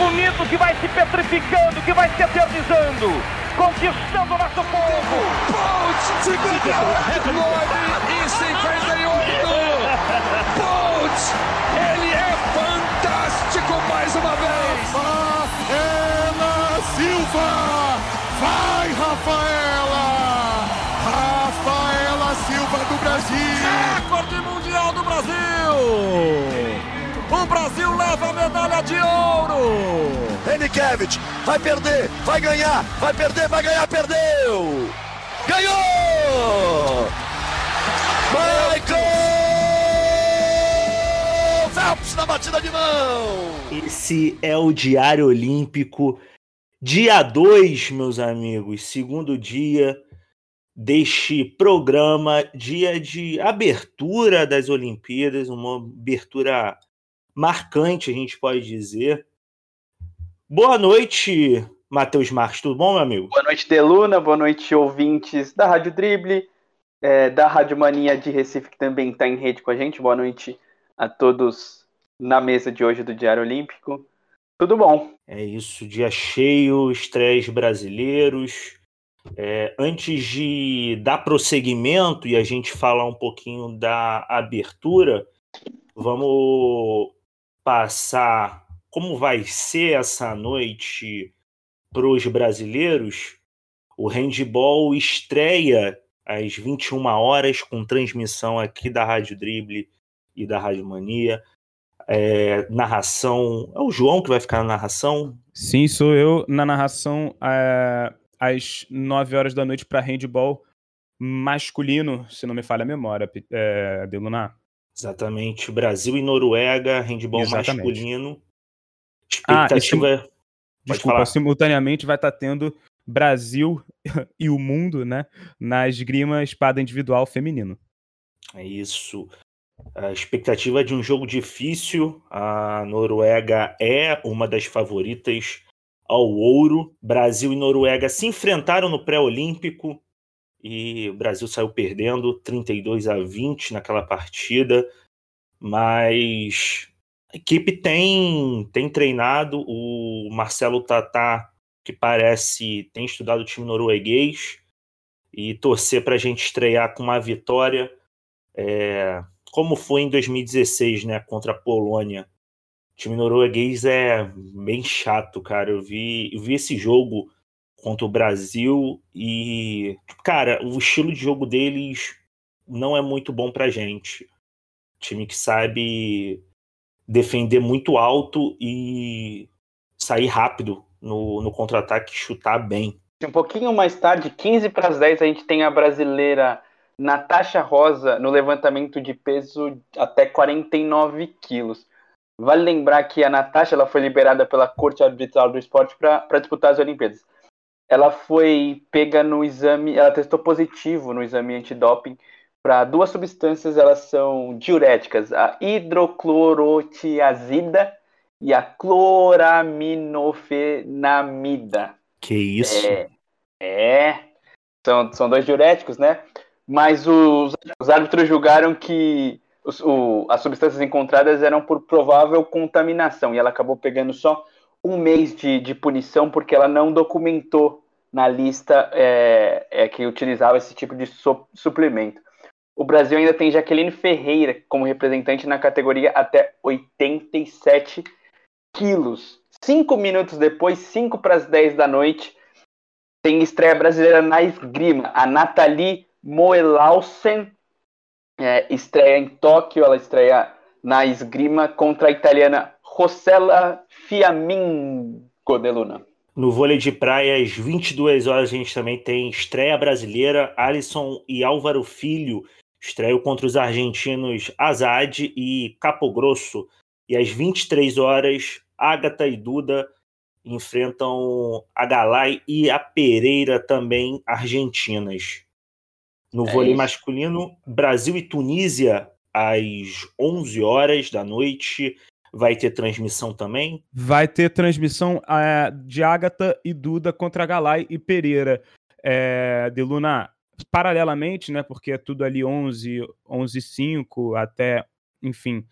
bonito que vai se petrificando, que vai se eternizando, conquistando o nosso povo. Bolt, 59, e 58. Bolt, ele é fantástico mais uma vez. Rafaela Silva, vai Rafaela, Rafaela Silva do Brasil. Recorde mundial do Brasil. Brasil leva a medalha de ouro! Henriquevich vai perder, vai ganhar, vai perder, vai ganhar, perdeu! Ganhou! Michael Phelps na batida de mão! Esse é o Diário Olímpico, dia 2, meus amigos, segundo dia deste programa, dia de abertura das Olimpíadas, uma abertura marcante, a gente pode dizer. Boa noite, Matheus Marques, tudo bom, meu amigo? Boa noite, Deluna, boa noite, ouvintes da Rádio Drible, é, da Rádio Mania de Recife, que também está em rede com a gente. Boa noite a todos na mesa de hoje do Diário Olímpico. Tudo bom? É isso, dia cheio, estreias brasileiros. É, antes de dar prosseguimento e a gente falar um pouquinho da abertura, vamos passar como vai ser essa noite para os brasileiros, o handball estreia às 21 horas com transmissão aqui da Rádio Drible e da Rádio Mania. É, narração. É o João que vai ficar na narração? Sim, sou eu na narração é, às 9 horas da noite para handball masculino, se não me falha a memória, é, Delunar. Exatamente. Brasil e Noruega, handball Exatamente. masculino. Expectativa. Ah, sim... Desculpa, falar. simultaneamente vai estar tá tendo Brasil e o mundo, né? Na esgrima espada individual feminino. É isso. A expectativa é de um jogo difícil. A Noruega é uma das favoritas ao ouro. Brasil e Noruega se enfrentaram no pré-olímpico e o Brasil saiu perdendo 32 a 20 naquela partida, mas a equipe tem, tem treinado, o Marcelo Tatá, que parece, tem estudado o time norueguês, e torcer para a gente estrear com uma vitória, é, como foi em 2016, né, contra a Polônia. O time norueguês é bem chato, cara. Eu vi, eu vi esse jogo contra o Brasil e, cara, o estilo de jogo deles não é muito bom pra gente. Time que sabe defender muito alto e sair rápido no, no contra-ataque chutar bem. Um pouquinho mais tarde, 15 para as 10, a gente tem a brasileira Natasha Rosa no levantamento de peso até 49 quilos. Vale lembrar que a Natasha ela foi liberada pela Corte Arbitral do Esporte para disputar as Olimpíadas ela foi pega no exame, ela testou positivo no exame antidoping para duas substâncias, elas são diuréticas, a hidroclorotiazida e a cloraminofenamida. Que isso? É, é são, são dois diuréticos, né? Mas os, os árbitros julgaram que os, o, as substâncias encontradas eram por provável contaminação e ela acabou pegando só um mês de, de punição porque ela não documentou na lista é, é, que utilizava esse tipo de su suplemento. O Brasil ainda tem Jaqueline Ferreira como representante na categoria até 87 quilos. Cinco minutos depois, 5 para as 10 da noite, tem estreia brasileira na esgrima. A Nathalie Moelausen é, estreia em Tóquio, ela estreia na esgrima contra a italiana Rossella Fiammingo de Luna. No vôlei de praia, às 22 horas, a gente também tem estreia brasileira. Alisson e Álvaro Filho estreiam contra os argentinos Azad e Capo Grosso. E às 23 horas, Agatha e Duda enfrentam a Galay e a Pereira, também argentinas. No é vôlei isso. masculino, Brasil e Tunísia às 11 horas da noite. Vai ter transmissão também? Vai ter transmissão é, de Agatha e Duda contra Galay e Pereira. É, de Luna, paralelamente, né, porque é tudo ali 11, 11 5 até, enfim,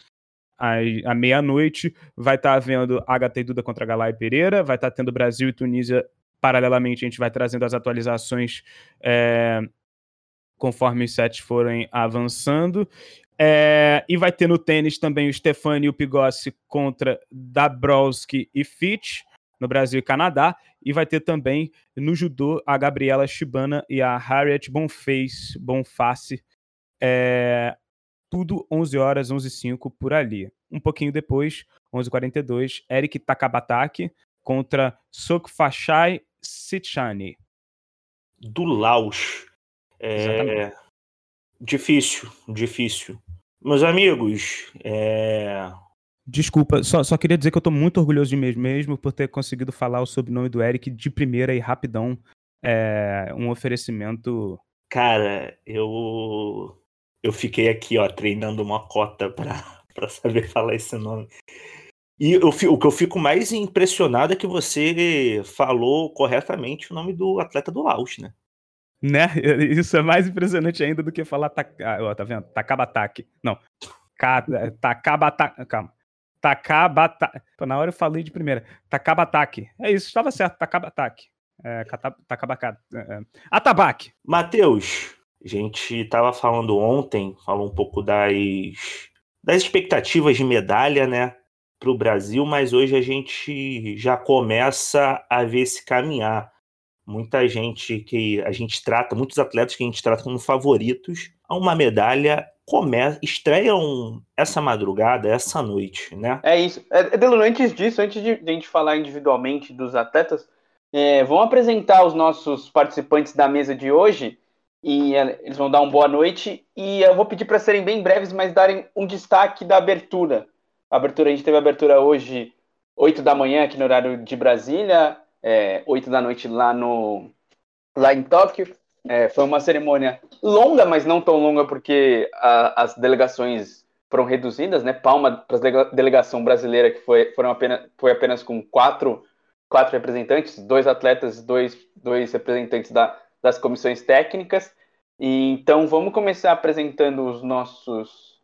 à meia-noite. Vai estar tá havendo HT Duda contra Galay Pereira, vai estar tá tendo Brasil e Tunísia paralelamente. A gente vai trazendo as atualizações é, conforme os sets forem avançando. É, e vai ter no tênis também o Stefani e o Pigossi contra Dabrowski e Fitch, no Brasil e Canadá. E vai ter também no judô a Gabriela Shibana e a Harriet Bonface, Bonface é, tudo 11 horas, 11 h 05 por ali. Um pouquinho depois, 11h42, Eric Takabataki contra Sokfashai Sichani. Do Laos. É... Difícil, difícil. Meus amigos, é... Desculpa, só, só queria dizer que eu tô muito orgulhoso de mim mesmo por ter conseguido falar o sobrenome do Eric de primeira e rapidão. É um oferecimento. Cara, eu eu fiquei aqui, ó, treinando uma cota pra, pra saber falar esse nome. E eu, o que eu fico mais impressionado é que você falou corretamente o nome do atleta do Laos, né? Né? Isso é mais impressionante ainda do que falar. Ah, ó, tá vendo? Takabataki. Não. Ka... Takabataki. Calma. Takabataki. Na hora eu falei de primeira. Takabataki. É isso, estava certo. Takabataki. É, Takabaka. É, é. Atabaque. Matheus, a gente estava falando ontem, falou um pouco das, das expectativas de medalha, né, para o Brasil, mas hoje a gente já começa a ver se caminhar. Muita gente que a gente trata, muitos atletas que a gente trata como favoritos a uma medalha começa, estreiam essa madrugada, essa noite, né? É isso. É, Delano, antes disso, antes de, a gente falar individualmente dos atletas, é, vamos apresentar os nossos participantes da mesa de hoje e é, eles vão dar uma boa noite. E eu vou pedir para serem bem breves, mas darem um destaque da abertura. A abertura, a gente teve a abertura hoje, 8 da manhã, aqui no horário de Brasília, é, 8 da noite lá, no, lá em Tóquio. É, foi uma cerimônia longa, mas não tão longa, porque a, as delegações foram reduzidas, né? Palma para a delegação brasileira, que foi, foram apenas, foi apenas com quatro, quatro representantes, dois atletas, dois, dois representantes da, das comissões técnicas. E, então vamos começar apresentando os nossos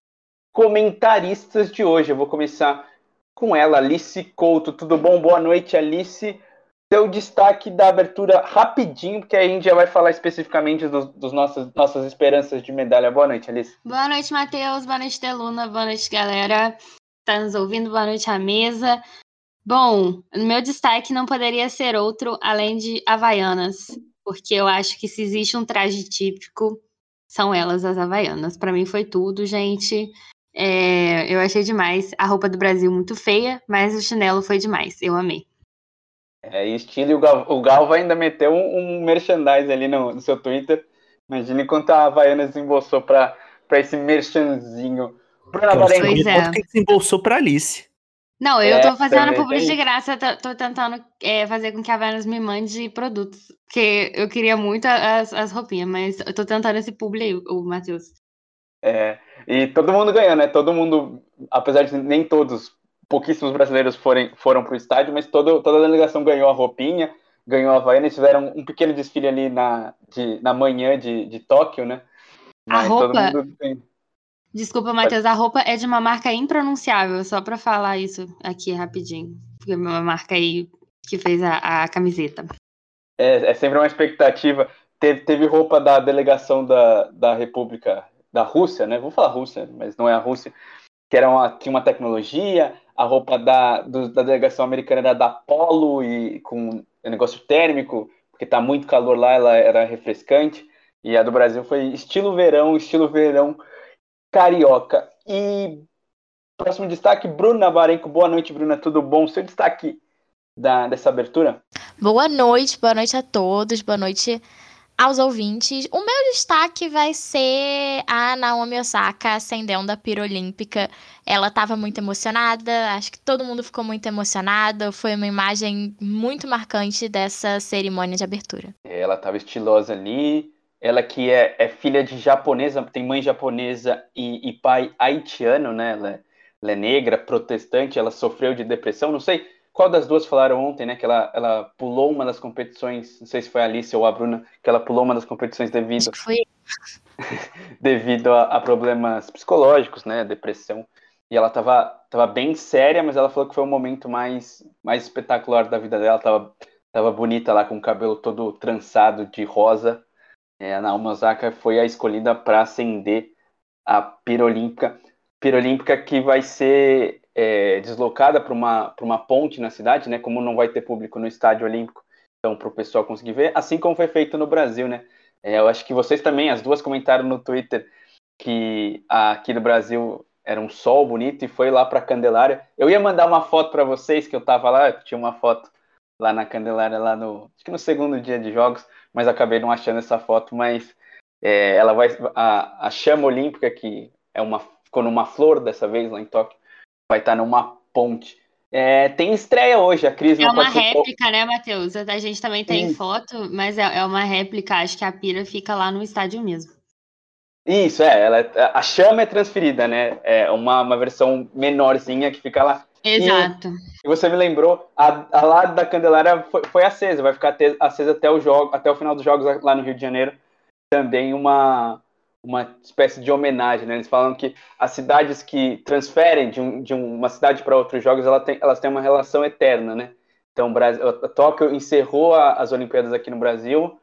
comentaristas de hoje. Eu vou começar com ela, Alice Couto. Tudo bom? Boa noite, Alice. Seu destaque da abertura rapidinho, porque aí a já vai falar especificamente dos, dos nossos, nossas esperanças de medalha. Boa noite, Alice. Boa noite, Matheus. Boa noite, Deluna. Boa noite, galera. Tá nos ouvindo? Boa noite à mesa. Bom, meu destaque não poderia ser outro além de Havaianas porque eu acho que se existe um traje típico, são elas as havaianas. Para mim foi tudo, gente. É, eu achei demais. A roupa do Brasil muito feia, mas o chinelo foi demais. Eu amei. É, estilo e o, Gal, o Galva ainda meteu um, um merchandise ali no, no, seu Twitter. Imagine quanto a Havaiana desembolsou para esse merchanzinho. Bruna Varenco, é. quanto que desembolsou para Alice? Não, eu é, tô fazendo publi de graça, tô, tô tentando é, fazer com que a Vênus me mande produtos. Porque eu queria muito as, as roupinhas, mas eu tô tentando esse publi aí, o Matheus. É, e todo mundo ganhou, né? Todo mundo, apesar de nem todos, pouquíssimos brasileiros forem, foram pro estádio, mas todo, toda a delegação ganhou a roupinha, ganhou a Havaiana, eles fizeram um pequeno desfile ali na, de, na manhã de, de Tóquio, né? Mas a roupa... Desculpa, Matheus, a roupa é de uma marca impronunciável, só para falar isso aqui rapidinho. Porque é uma marca aí que fez a, a camiseta. É, é, sempre uma expectativa. Teve, teve roupa da delegação da, da República da Rússia, né? Vou falar Rússia, mas não é a Rússia, que era uma, tinha uma tecnologia. A roupa da, do, da delegação americana era da Polo e com negócio térmico, porque tá muito calor lá, ela era refrescante. E a do Brasil foi estilo verão, estilo verão carioca. E próximo destaque, Bruna Varenco. Boa noite, Bruna. Tudo bom? Seu destaque da, dessa abertura? Boa noite, boa noite a todos, boa noite aos ouvintes. O meu destaque vai ser a Naomi Osaka acendendo a pira olímpica. Ela estava muito emocionada, acho que todo mundo ficou muito emocionado. Foi uma imagem muito marcante dessa cerimônia de abertura. Ela estava estilosa ali, ela que é, é, filha de japonesa, tem mãe japonesa e, e pai haitiano, né? Ela, é, ela, é negra, protestante, ela sofreu de depressão, não sei qual das duas falaram ontem, né? Que ela, ela pulou uma das competições, não sei se foi a Alice ou a Bruna, que ela pulou uma das competições devido, foi. devido a, a, problemas psicológicos, né? Depressão. e ela tava, tava bem séria, mas ela falou que foi o momento mais, mais espetacular da vida dela. Tava, tava bonita lá com o cabelo todo trançado de rosa. É, a Naomi Osaka foi a escolhida para acender a pira olímpica. Pira olímpica que vai ser é, deslocada para uma, uma ponte na cidade, né? Como não vai ter público no estádio olímpico, então para o pessoal conseguir ver, assim como foi feito no Brasil, né? É, eu acho que vocês também, as duas comentaram no Twitter que aqui no Brasil era um sol bonito e foi lá para Candelária. Eu ia mandar uma foto para vocês que eu tava lá, eu tinha uma foto lá na Candelária lá no, acho que no segundo dia de jogos, mas acabei não achando essa foto, mas é, ela vai a, a chama olímpica que é uma ficou numa flor dessa vez lá em Tóquio, vai estar tá numa ponte. É, tem estreia hoje, a Cris É uma réplica, né, Matheus? A gente também tem foto, mas é, é uma réplica, acho que a pira fica lá no estádio mesmo. Isso, é, ela, é, a chama é transferida, né? É uma, uma versão menorzinha que fica lá. Exato. E, você me lembrou, a, a lá da Candelária foi, foi acesa, vai ficar acesa até o jogo, até o final dos jogos lá no Rio de Janeiro. Também uma, uma espécie de homenagem, né? Eles falam que as cidades que transferem de, um, de uma cidade para outros jogos, ela tem, elas têm uma relação eterna, né? Então, Brasil, Tóquio encerrou a, as Olimpíadas aqui no Brasil,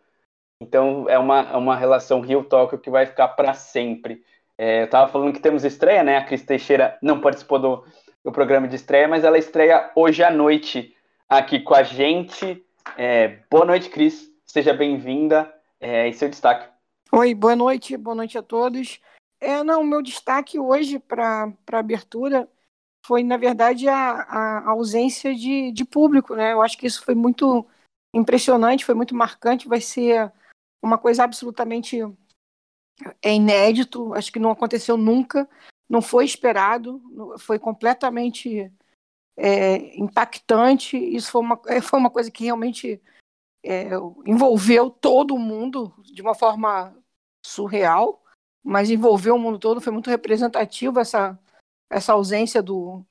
então é uma, é uma relação Rio-Tóquio que vai ficar para sempre. É, eu estava falando que temos estreia, né? A Cris Teixeira não participou do, do programa de estreia, mas ela estreia hoje à noite aqui com a gente. É, boa noite, Cris. Seja bem-vinda. É, e seu destaque. Oi, boa noite, boa noite a todos. É, não, meu destaque hoje para a abertura foi, na verdade, a, a ausência de, de público, né? Eu acho que isso foi muito impressionante, foi muito marcante, vai ser uma coisa absolutamente é inédito, acho que não aconteceu nunca, não foi esperado, foi completamente é, impactante. Isso foi uma, foi uma coisa que realmente é, envolveu todo mundo de uma forma surreal, mas envolveu o mundo todo, foi muito representativo essa, essa ausência do,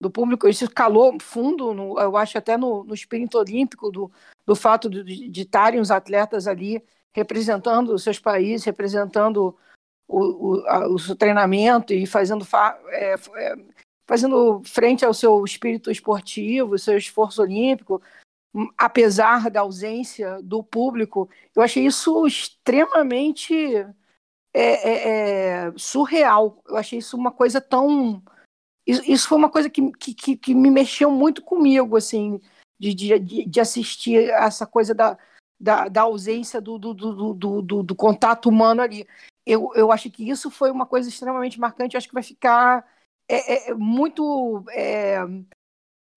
do público. Isso calou fundo, no, eu acho, até no, no espírito olímpico, do, do fato de, de estarem os atletas ali representando os seus países, representando o, o, a, o treinamento e fazendo, fa, é, é, fazendo frente ao seu espírito esportivo, seu esforço olímpico, apesar da ausência do público, eu achei isso extremamente é, é, é, surreal. Eu achei isso uma coisa tão. Isso, foi uma coisa que, que, que me mexeu muito comigo, assim, de, de, de assistir essa coisa da, da, da ausência do, do, do, do, do, contato humano ali. Eu, eu acho que isso foi uma coisa extremamente marcante. Eu acho que vai ficar é, é, muito é,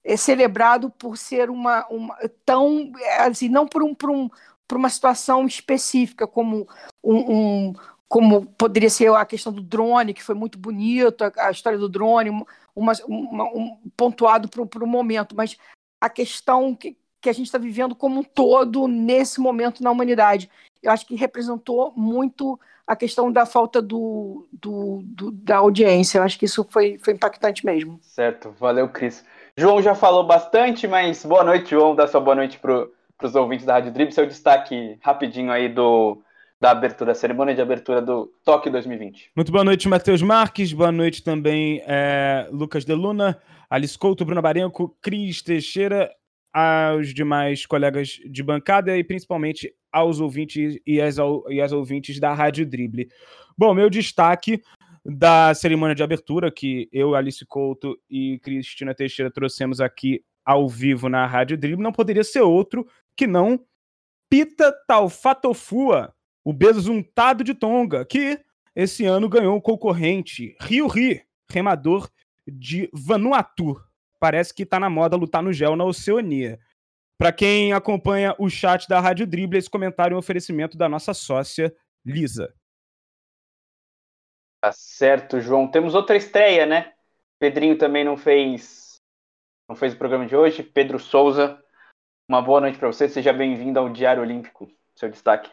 é celebrado por ser uma, uma tão assim não por um por, um, por uma situação específica como um, um, como poderia ser a questão do drone que foi muito bonito a, a história do drone uma, uma um pontuado para um momento mas a questão que, que a gente está vivendo como um todo nesse momento na humanidade eu acho que representou muito a questão da falta do, do, do, da audiência. Eu acho que isso foi, foi impactante mesmo. Certo, valeu, Cris. João já falou bastante, mas boa noite, João. Dá sua boa noite para os ouvintes da Rádio Dribble. Seu destaque rapidinho aí do, da abertura, cerimônia de abertura do Toque 2020. Muito boa noite, Matheus Marques. Boa noite também, é, Lucas Deluna, Alice Couto, Bruno Barenco, Cris Teixeira, aos demais colegas de bancada e principalmente aos ouvintes e às, e às ouvintes da Rádio Dribble. Bom, meu destaque da cerimônia de abertura que eu, Alice Couto e Cristina Teixeira trouxemos aqui ao vivo na Rádio Dribble não poderia ser outro que não Pita Taufatofua, o besuntado de Tonga, que esse ano ganhou o concorrente Rio Ri, remador de Vanuatu. Parece que está na moda lutar no gel na Oceania. Para quem acompanha o chat da Rádio Dribble, esse comentário é um oferecimento da nossa sócia Lisa. Tá certo, João. Temos outra estreia, né? Pedrinho também não fez não fez o programa de hoje. Pedro Souza, uma boa noite para você. Seja bem-vindo ao Diário Olímpico. Seu destaque.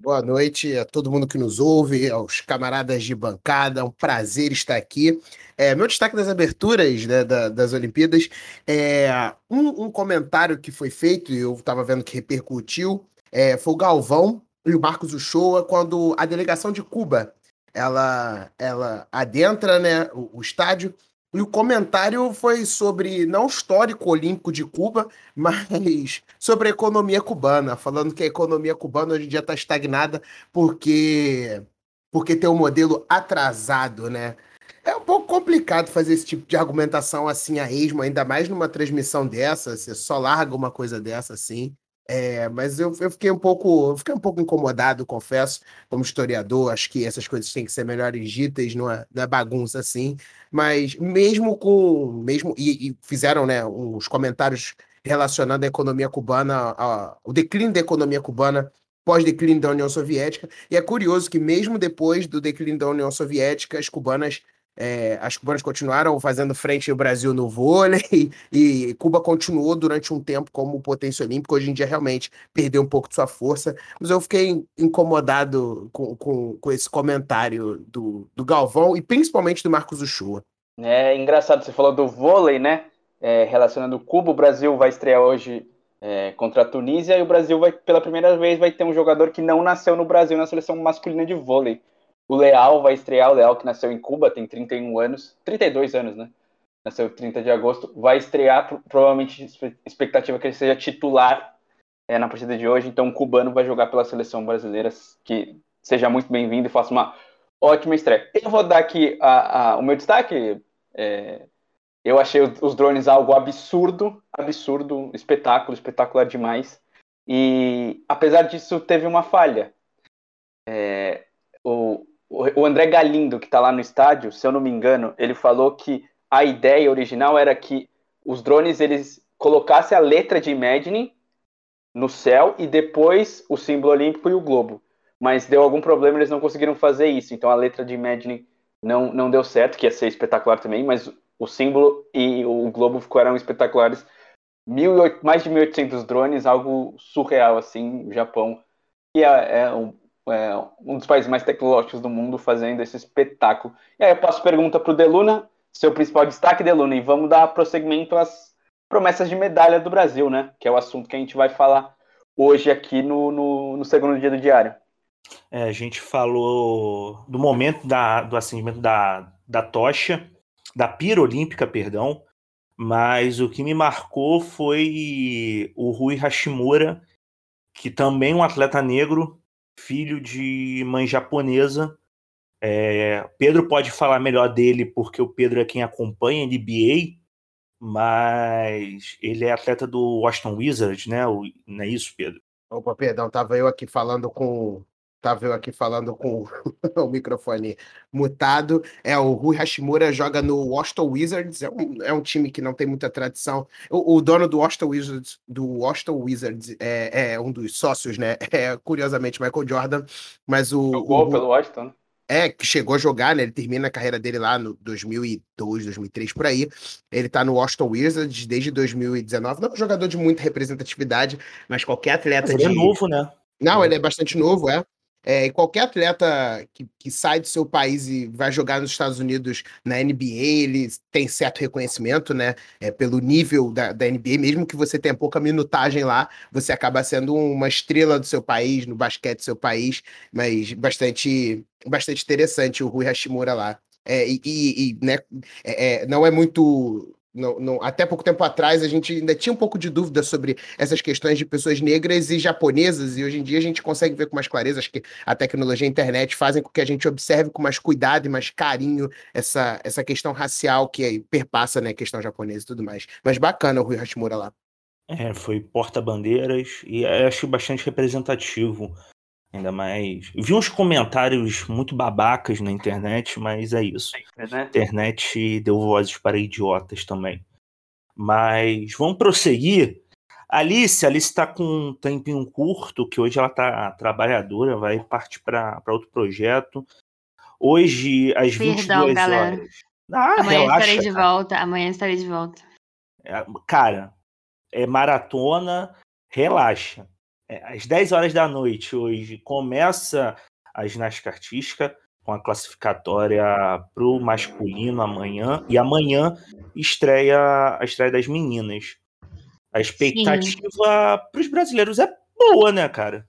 Boa noite a todo mundo que nos ouve, aos camaradas de bancada, é um prazer estar aqui. É, meu destaque das aberturas né, da, das Olimpíadas é um, um, comentário que foi feito, e eu estava vendo que repercutiu, é, foi o Galvão e o Marcos Uchoa, quando a delegação de Cuba ela, ela adentra né, o, o estádio E o comentário foi sobre, não o histórico olímpico de Cuba, mas sobre a economia cubana, falando que a economia cubana hoje em dia está estagnada porque, porque tem um modelo atrasado, né? É um pouco complicado fazer esse tipo de argumentação assim a esmo, ainda mais numa transmissão dessa, você só larga uma coisa dessa assim. É, mas eu, eu, fiquei um pouco, fiquei um pouco incomodado, confesso, como historiador, acho que essas coisas têm que ser melhores ditas, não é, não é bagunça assim. Mas mesmo com, mesmo e, e fizeram, né, uns comentários relacionando a economia cubana, a, o declínio da economia cubana pós-declínio da União Soviética. E é curioso que mesmo depois do declínio da União Soviética, as cubanas é, as cubanas continuaram fazendo frente ao Brasil no vôlei e Cuba continuou durante um tempo como potência olímpica. Hoje em dia, realmente, perdeu um pouco de sua força. Mas eu fiquei incomodado com, com, com esse comentário do, do Galvão e principalmente do Marcos Uchoa. É engraçado, você falou do vôlei, né? É, relacionando Cuba, o Brasil vai estrear hoje é, contra a Tunísia e o Brasil vai, pela primeira vez, vai ter um jogador que não nasceu no Brasil na seleção masculina de vôlei. O Leal vai estrear, o Leal que nasceu em Cuba, tem 31 anos, 32 anos, né? Nasceu 30 de agosto, vai estrear, provavelmente expectativa que ele seja titular é, na partida de hoje, então o cubano vai jogar pela seleção brasileira, que seja muito bem-vindo e faça uma ótima estreia. Eu vou dar aqui a, a, o meu destaque, é, eu achei os drones algo absurdo, absurdo, espetáculo, espetacular demais, e apesar disso teve uma falha. É, o, André Galindo, que está lá no estádio, se eu não me engano, ele falou que a ideia original era que os drones eles colocassem a letra de Imagine no céu e depois o símbolo olímpico e o globo. Mas deu algum problema, eles não conseguiram fazer isso. Então a letra de Imagine não, não deu certo, que ia ser espetacular também, mas o símbolo e o globo ficaram espetaculares. Mais de 1.800 drones, algo surreal assim, o Japão. E é, é um, é, um dos países mais tecnológicos do mundo fazendo esse espetáculo. E aí eu passo pergunta para o Deluna, seu principal destaque, Deluna, e vamos dar prosseguimento às promessas de medalha do Brasil, né? Que é o assunto que a gente vai falar hoje aqui no, no, no segundo dia do diário. É, a gente falou do momento da, do acendimento da, da tocha, da pira olímpica, perdão, mas o que me marcou foi o Rui Hashimura, que também é um atleta negro, filho de mãe japonesa. É, Pedro pode falar melhor dele porque o Pedro é quem acompanha a NBA, mas ele é atleta do Washington Wizards, né? Não é isso, Pedro? Opa, perdão, tava eu aqui falando com Tava eu aqui falando com o microfone mutado. É, o Rui Hashimura joga no Washington Wizards, é um, é um time que não tem muita tradição. O, o dono do Washington Wizards, do Washington Wizards é, é, um dos sócios, né? É, curiosamente, Michael Jordan, mas o. Jogou o, pelo Washington. É, que chegou a jogar, né? Ele termina a carreira dele lá no 2002, 2003, por aí. Ele tá no Washington Wizards desde 2019. Não é um jogador de muita representatividade, mas qualquer atleta mas ele é de... é novo, né? Não, ele é bastante novo, é. É, e qualquer atleta que, que sai do seu país e vai jogar nos Estados Unidos na NBA, ele tem certo reconhecimento, né? É, pelo nível da, da NBA, mesmo que você tenha pouca minutagem lá, você acaba sendo uma estrela do seu país, no basquete do seu país, mas bastante, bastante interessante o Rui Hashimura lá. É, e, e, né, é, é não é muito não, não, até pouco tempo atrás a gente ainda tinha um pouco de dúvida sobre essas questões de pessoas negras e japonesas, e hoje em dia a gente consegue ver com mais clareza. Acho que a tecnologia e a internet fazem com que a gente observe com mais cuidado e mais carinho essa, essa questão racial que perpassa né, a questão japonesa e tudo mais. Mas bacana o Rui Hashimura lá. É, foi porta-bandeiras e acho bastante representativo Ainda mais. Vi uns comentários muito babacas na internet, mas é isso. A internet deu vozes para idiotas também. Mas vamos prosseguir. Alice, Alice está com um tempinho curto, que hoje ela está trabalhadora, vai partir para outro projeto. Hoje, às Perdão, 22 galera. horas. Ah, amanhã relaxa, estarei de cara. volta. Amanhã estarei de volta. É, cara, é maratona, relaxa é, às 10 horas da noite hoje começa a ginástica artística com a classificatória para o masculino amanhã e amanhã estreia a estreia das meninas. A expectativa para os brasileiros é boa, né, cara?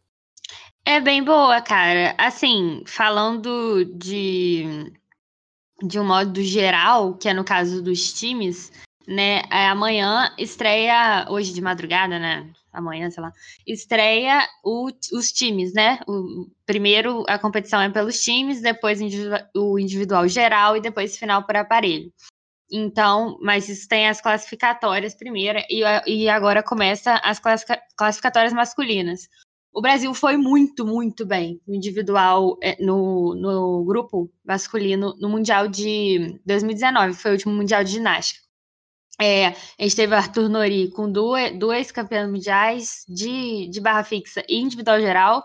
É bem boa, cara. Assim, falando de de um modo geral, que é no caso dos times, né? É, amanhã estreia, hoje de madrugada, né? Amanhã, sei lá, estreia o, os times, né? O, primeiro a competição é pelos times, depois o individual geral e depois final por aparelho. Então, mas isso tem as classificatórias primeiro e, e agora começa as classificatórias masculinas. O Brasil foi muito, muito bem no individual, é, no, no grupo masculino, no Mundial de 2019, foi o último Mundial de Ginástica. É, a gente teve o Arthur Nori com duas, duas campeãs mundiais de, de barra fixa e individual geral,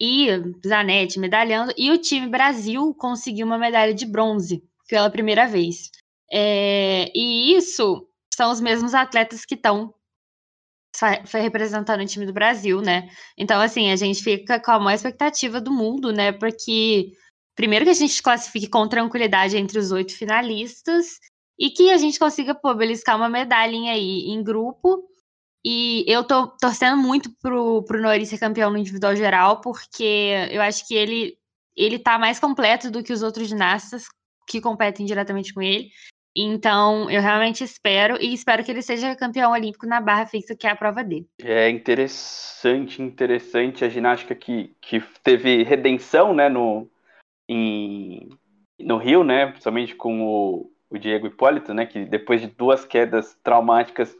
e Zanetti medalhando, e o time Brasil conseguiu uma medalha de bronze pela primeira vez. É, e isso são os mesmos atletas que estão representando o time do Brasil, né? Então, assim, a gente fica com a maior expectativa do mundo, né? Porque, primeiro, que a gente classifique com tranquilidade entre os oito finalistas e que a gente consiga, pô, beliscar uma medalhinha aí em grupo. E eu tô torcendo muito pro, pro Nori ser campeão no individual geral, porque eu acho que ele, ele tá mais completo do que os outros ginastas que competem diretamente com ele. Então, eu realmente espero e espero que ele seja campeão olímpico na barra fixa, que é a prova dele. É interessante, interessante a ginástica que, que teve redenção, né, no, em, no Rio, né, principalmente com o, o Diego Hipólito, né, que depois de duas quedas traumáticas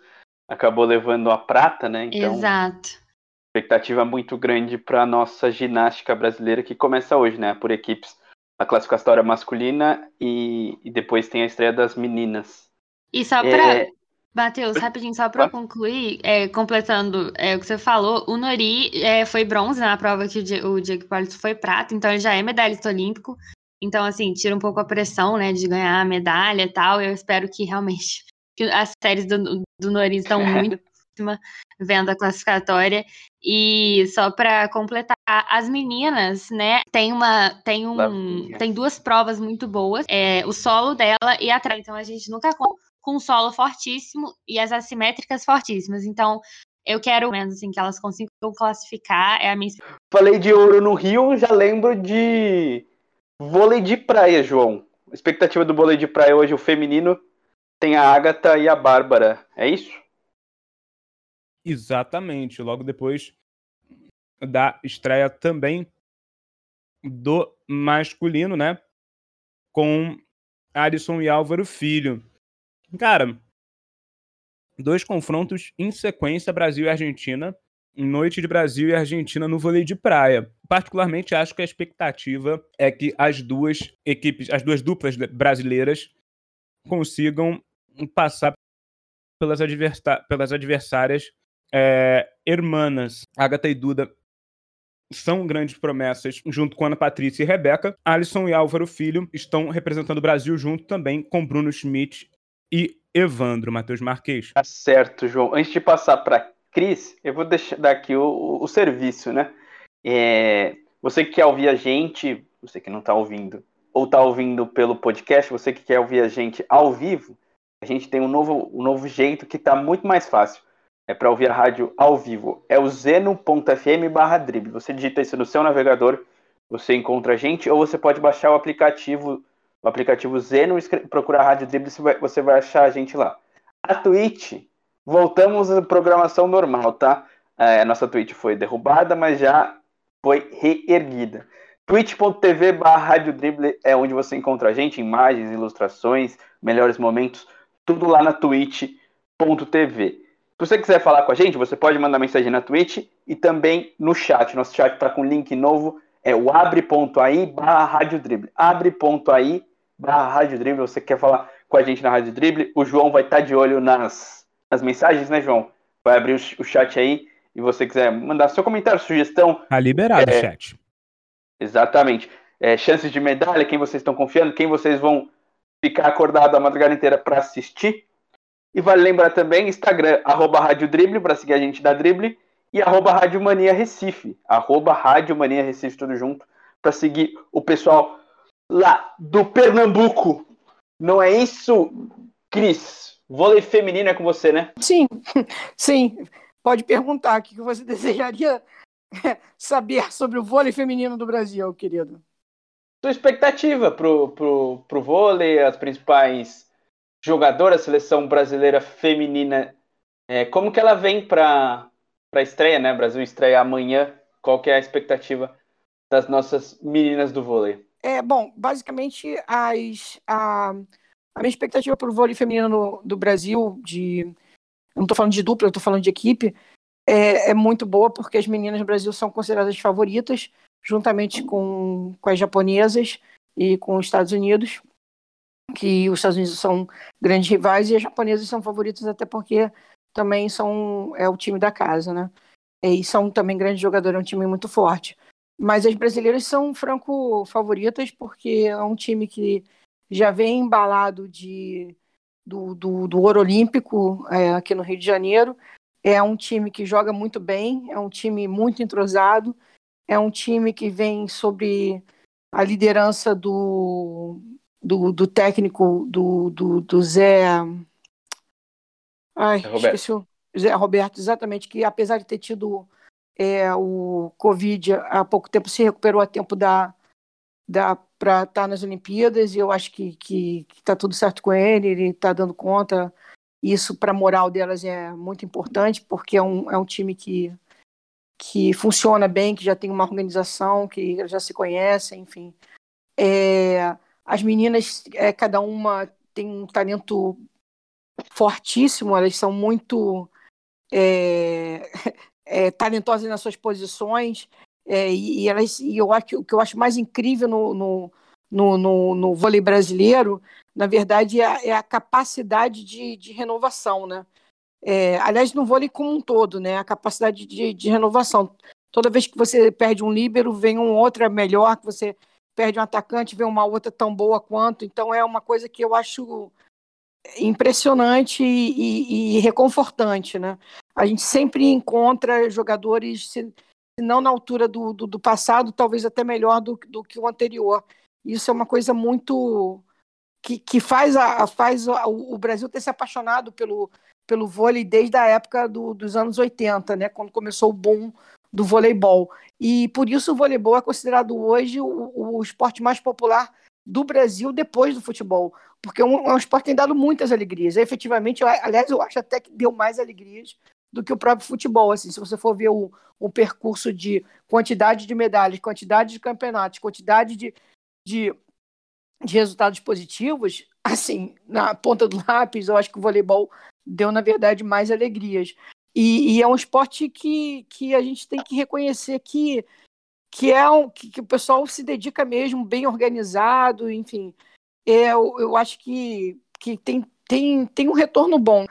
acabou levando a prata, né, então... Exato. Expectativa muito grande para nossa ginástica brasileira que começa hoje, né, por equipes a classificatória masculina e, e depois tem a estreia das meninas. E só pra. É... Matheus, rapidinho, só para concluir, é, completando é, o que você falou, o Nori é, foi bronze na prova que o, o Diego Hipólito foi prata, então ele já é medalhista olímpico. Então, assim, tira um pouco a pressão, né, de ganhar a medalha e tal. Eu espero que realmente que as séries do, do Nori estão muito vendo a classificatória. E só para completar, as meninas, né, tem uma tem um tem duas provas muito boas, é o solo dela e a trave. Então a gente nunca com, com um solo fortíssimo e as assimétricas fortíssimas. Então eu quero menos assim que elas consigam classificar, é a minha Falei de ouro no Rio, já lembro de vôlei de praia, João. Expectativa do vôlei de praia hoje o feminino tem a Agatha e a Bárbara. É isso? Exatamente. Logo depois da estreia também do masculino, né? Com Alisson e Álvaro Filho. Cara, dois confrontos em sequência, Brasil e Argentina. Noite de Brasil e Argentina no vôlei de praia. Particularmente acho que a expectativa é que as duas equipes, as duas duplas brasileiras consigam passar pelas, pelas adversárias é, Hermanas, Agatha e Duda, são grandes promessas, junto com Ana Patrícia e Rebeca. Alisson e Álvaro Filho estão representando o Brasil junto também com Bruno Schmidt e Evandro Matheus Marques. Tá certo, João. Antes de passar para Cris, eu vou deixar daqui o, o, serviço, né? É, você que quer ouvir a gente, você que não está ouvindo, ou está ouvindo pelo podcast, você que quer ouvir a gente ao vivo, a gente tem um novo, um novo jeito que está muito mais fácil é para ouvir a rádio ao vivo. É o zeno.fm barra drible. Você digita isso no seu navegador, você encontra a gente, ou você pode baixar o aplicativo, o aplicativo Zeno, procurar a Rádio Drible, você vai achar a gente lá. A Twitch, voltamos à programação normal, tá? É, nossa Twitch foi derrubada, mas já foi reerguida. twitch.tv barra é onde você encontra a gente, imagens, ilustrações, melhores momentos, tudo lá na twitch.tv. Se você quiser falar com a gente, você pode mandar mensagem na Twitch e também no chat. Nosso chat está com link novo, é o abre.ai barra Rádio Drible. Abre.ai barra Rádio Drible. Você quer falar com a gente na Rádio Drible? O João vai estar tá de olho nas, nas mensagens, né, João? Vai abrir o, o chat aí e você quiser mandar seu comentário, sugestão. Tá liberado é, o chat. Exatamente. É, chances de medalha, quem vocês estão confiando, quem vocês vão ficar acordado a madrugada inteira para assistir. E vale lembrar também, Instagram, arroba Rádio Drible, para seguir a gente da Drible, e arroba Rádio Mania Recife, arroba Rádio Mania Recife, tudo junto, para seguir o pessoal lá do Pernambuco. Não é isso, Cris? Vôlei feminino é com você, né? Sim, sim. Pode perguntar o que você desejaria saber sobre o vôlei feminino do Brasil, querido. sua expectativa pro, pro, pro vôlei, as principais jogadoras, seleção brasileira feminina, é, como que ela vem para a estreia, né? O Brasil estreia amanhã. Qual que é a expectativa das nossas meninas do vôlei? É, bom, basicamente as, a, a minha expectativa para o vôlei feminino do Brasil, de, não estou falando de dupla, eu estou falando de equipe, é, é, muito boa porque as meninas do Brasil são consideradas favoritas, juntamente com, com as japonesas e com os Estados Unidos, que os Estados Unidos são grandes rivais e as japonesas são favoritas até porque também são é o time da casa, né? E são também grandes jogadores, é um time muito forte. Mas as brasileiras são franco favoritas porque é um time que já vem embalado de, do, do, do ouro olímpico é, aqui no Rio de Janeiro. É um time que joga muito bem, é um time muito entrosado, é um time que vem sobre a liderança do, do, do técnico do, do, do Zé. Ai, Roberto. esqueci o Zé Roberto, exatamente, que apesar de ter tido é, o Covid há pouco tempo, se recuperou a tempo da, da, para estar nas Olimpíadas, e eu acho que está tudo certo com ele, ele está dando conta. Isso, para a moral delas, é muito importante, porque é um, é um time que, que funciona bem, que já tem uma organização, que já se conhece, enfim. É, as meninas, é, cada uma tem um talento fortíssimo, elas são muito é, é, talentosas nas suas posições, é, e, e, elas, e eu acho o que eu acho mais incrível no, no, no, no, no vôlei brasileiro, na verdade, é a, é a capacidade de, de, renovação, né? É, aliás, no vôlei como um todo, né? A capacidade de, de, renovação. Toda vez que você perde um líbero, vem um outro é melhor, que você perde um atacante, vem uma outra tão boa quanto. Então é uma coisa que eu acho impressionante e, e, e reconfortante, né? A gente sempre encontra jogadores, se, se não na altura do, do, do, passado, talvez até melhor do, do que o anterior. Isso é uma coisa muito que, que faz, a, faz a, o Brasil ter se apaixonado pelo, pelo vôlei desde a época do, dos anos 80, né? Quando começou o boom do voleibol. E por isso o voleibol é considerado hoje o, o esporte mais popular do Brasil depois do futebol, porque é um, é um esporte que tem dado muitas alegrias. E, efetivamente, eu, aliás, eu acho até que deu mais alegrias do que o próprio futebol. Assim, se você for ver o, o percurso de quantidade de medalhas, quantidade de campeonatos, quantidade de, de, de resultados positivos, assim, na ponta do lápis, eu acho que o voleibol deu, na verdade, mais alegrias. E, e, é um esporte que, que a gente tem que reconhecer que que é um, que, que, o pessoal se dedica mesmo, bem organizado, enfim. É, eu, eu acho que, que tem, tem, tem um retorno bom.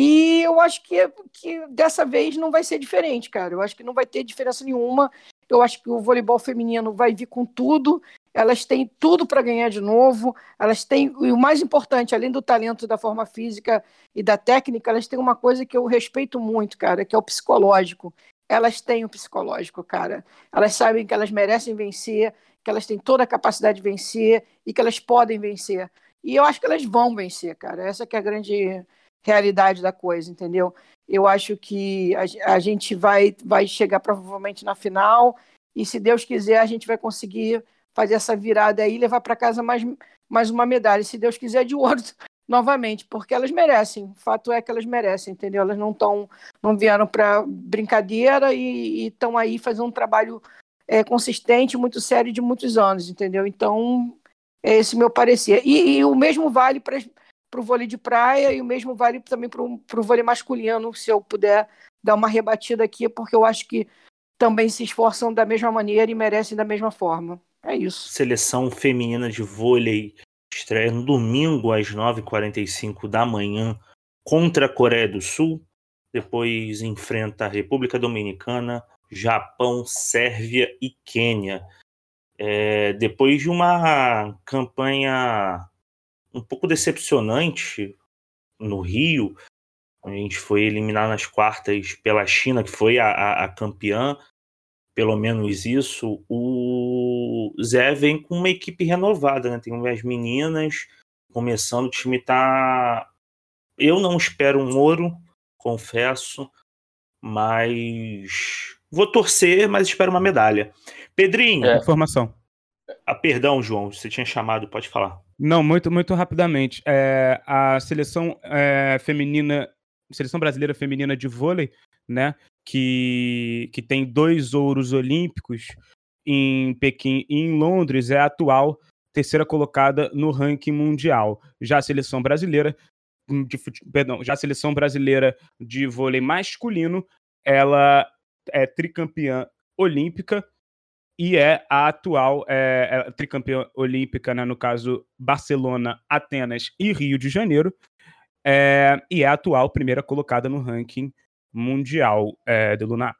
E eu acho que, que dessa vez não vai ser diferente, cara. Eu acho que não vai ter diferença nenhuma. Eu acho que o voleibol feminino vai vir com tudo. Elas têm tudo para ganhar de novo. Elas têm, e o mais importante, além do talento da forma física e da técnica, elas têm uma coisa que eu respeito muito, cara, que é o psicológico elas têm o psicológico, cara. Elas sabem que elas merecem vencer, que elas têm toda a capacidade de vencer e que elas podem vencer. E eu acho que elas vão vencer, cara. Essa que é a grande realidade da coisa, entendeu? Eu acho que a, a gente vai, vai chegar provavelmente na final e, se Deus quiser, a gente vai conseguir fazer essa virada aí e levar para casa mais, mais uma medalha. Se Deus quiser, de ouro novamente, porque elas merecem. O fato é que elas merecem, entendeu? Elas não estão, não vieram para brincadeira e estão aí fazendo um trabalho é, consistente, muito sério de muitos anos, entendeu? Então, é esse meu parecer. E, e o mesmo vale para o vôlei de praia e o mesmo vale também para o vôlei masculino, se eu puder dar uma rebatida aqui, porque eu acho que também se esforçam da mesma maneira e merecem da mesma forma. É isso. Seleção feminina de vôlei estreia no domingo às 9h45 da manhã contra a Coreia do Sul. Depois enfrenta a República Dominicana, Japão, Sérvia e Quênia. É, depois de uma campanha um pouco decepcionante no Rio, a gente foi eliminar nas quartas pela China, que foi a, a, a campeã, pelo menos isso, o Zé vem com uma equipe renovada, né? Tem as meninas começando, o time tá. Eu não espero um ouro, confesso, mas vou torcer, mas espero uma medalha. Pedrinho. É. Informação. Ah, perdão, João, você tinha chamado, pode falar. Não, muito, muito rapidamente. É, a seleção é, feminina, seleção brasileira feminina de vôlei, né, que, que tem dois ouros olímpicos em Pequim e em Londres, é a atual terceira colocada no ranking mundial. Já a seleção brasileira de perdão, já a seleção brasileira de vôlei masculino, ela é tricampeã olímpica e é a atual é, é tricampeã olímpica, né, no caso Barcelona, Atenas e Rio de Janeiro, é, e é a atual primeira colocada no ranking mundial é, de Lunar.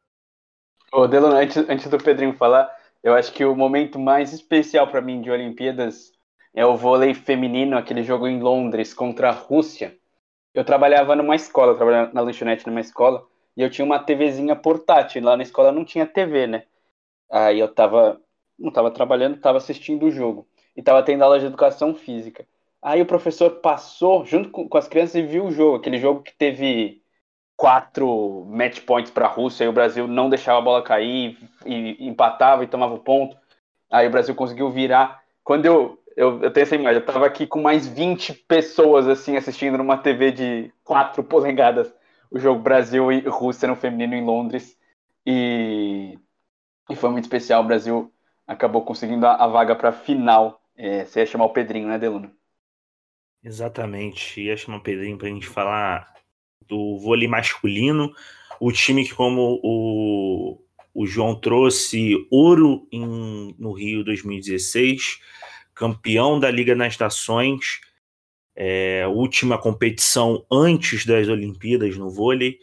Ô, Deluna, antes, antes do Pedrinho falar, eu acho que o momento mais especial para mim de Olimpíadas é o vôlei feminino, aquele jogo em Londres contra a Rússia. Eu trabalhava numa escola, trabalhava na lanchonete numa escola, e eu tinha uma TVzinha portátil. Lá na escola não tinha TV, né? Aí eu tava, não tava trabalhando, tava assistindo o jogo. E tava tendo aula de educação física. Aí o professor passou junto com, com as crianças e viu o jogo, aquele jogo que teve quatro match points para a Rússia e o Brasil não deixava a bola cair e, e empatava e tomava o ponto. Aí o Brasil conseguiu virar. Quando eu, eu, eu tenho essa imagem, eu tava aqui com mais 20 pessoas assim assistindo numa TV de 4 polegadas o jogo Brasil e Rússia no feminino em Londres e, e foi muito especial. O Brasil acabou conseguindo a, a vaga para final. É, você ia chamar o Pedrinho, né, Deluno? Exatamente, ia chamar o Pedrinho para a gente falar do vôlei masculino, o time que, como o, o João trouxe, ouro em, no Rio 2016 campeão da Liga das Nações, é, última competição antes das Olimpíadas no vôlei,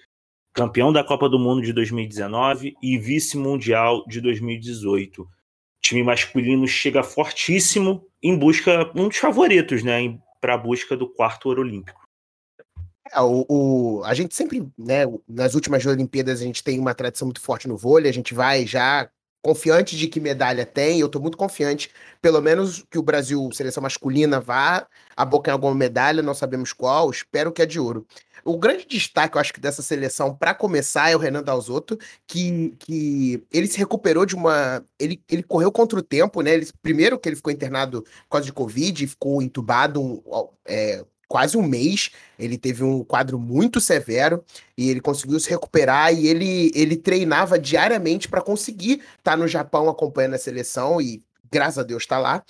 campeão da Copa do Mundo de 2019 e vice-mundial de 2018. O time masculino chega fortíssimo em busca, um dos favoritos, né, para a busca do quarto ouro olímpico. É, o, o, a gente sempre, né, nas últimas Olimpíadas, a gente tem uma tradição muito forte no vôlei, a gente vai já confiante de que medalha tem, eu estou muito confiante, pelo menos que o Brasil, seleção masculina, vá abocar alguma medalha, não sabemos qual, espero que é de ouro. O grande destaque, eu acho que dessa seleção, para começar, é o Renan Dalzotto, que, que ele se recuperou de uma. Ele, ele correu contra o tempo, né? Ele, primeiro que ele ficou internado por causa de Covid, ficou entubado é, quase um mês. Ele teve um quadro muito severo e ele conseguiu se recuperar e ele, ele treinava diariamente para conseguir estar tá no Japão acompanhando a seleção e graças a Deus está lá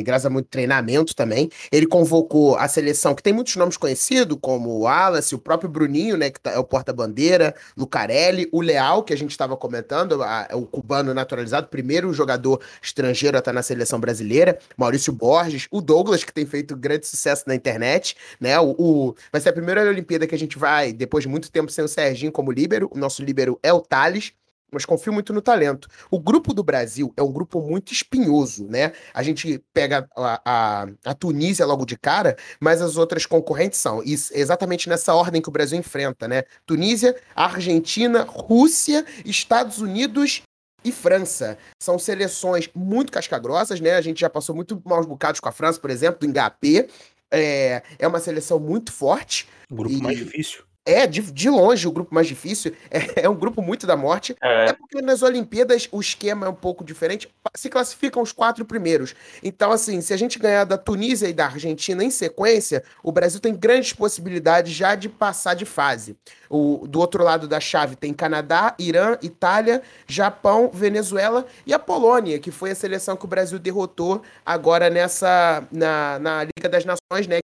graças a muito treinamento também. Ele convocou a seleção, que tem muitos nomes conhecidos, como o Wallace, o próprio Bruninho, né, que tá, é o porta-bandeira, Lucarelli, o Leal, que a gente estava comentando, a, o cubano naturalizado, primeiro jogador estrangeiro a estar na seleção brasileira, Maurício Borges, o Douglas, que tem feito grande sucesso na internet, né, o, o vai ser a primeira Olimpíada que a gente vai, depois de muito tempo sem o Serginho como líbero, o nosso líbero é o Thales, mas confio muito no talento. O grupo do Brasil é um grupo muito espinhoso, né? A gente pega a, a, a Tunísia logo de cara, mas as outras concorrentes são isso, exatamente nessa ordem que o Brasil enfrenta, né? Tunísia, Argentina, Rússia, Estados Unidos e França. São seleções muito cascagrossas, né? A gente já passou muito maus bocados com a França, por exemplo, do Engapé. É, é uma seleção muito forte. O grupo e... mais difícil. É, de, de longe, o grupo mais difícil. É, é um grupo muito da morte. É. é. porque nas Olimpíadas o esquema é um pouco diferente. Se classificam os quatro primeiros. Então, assim, se a gente ganhar da Tunísia e da Argentina em sequência, o Brasil tem grandes possibilidades já de passar de fase. O, do outro lado da chave tem Canadá, Irã, Itália, Japão, Venezuela e a Polônia, que foi a seleção que o Brasil derrotou agora nessa na, na Liga das Nações, né?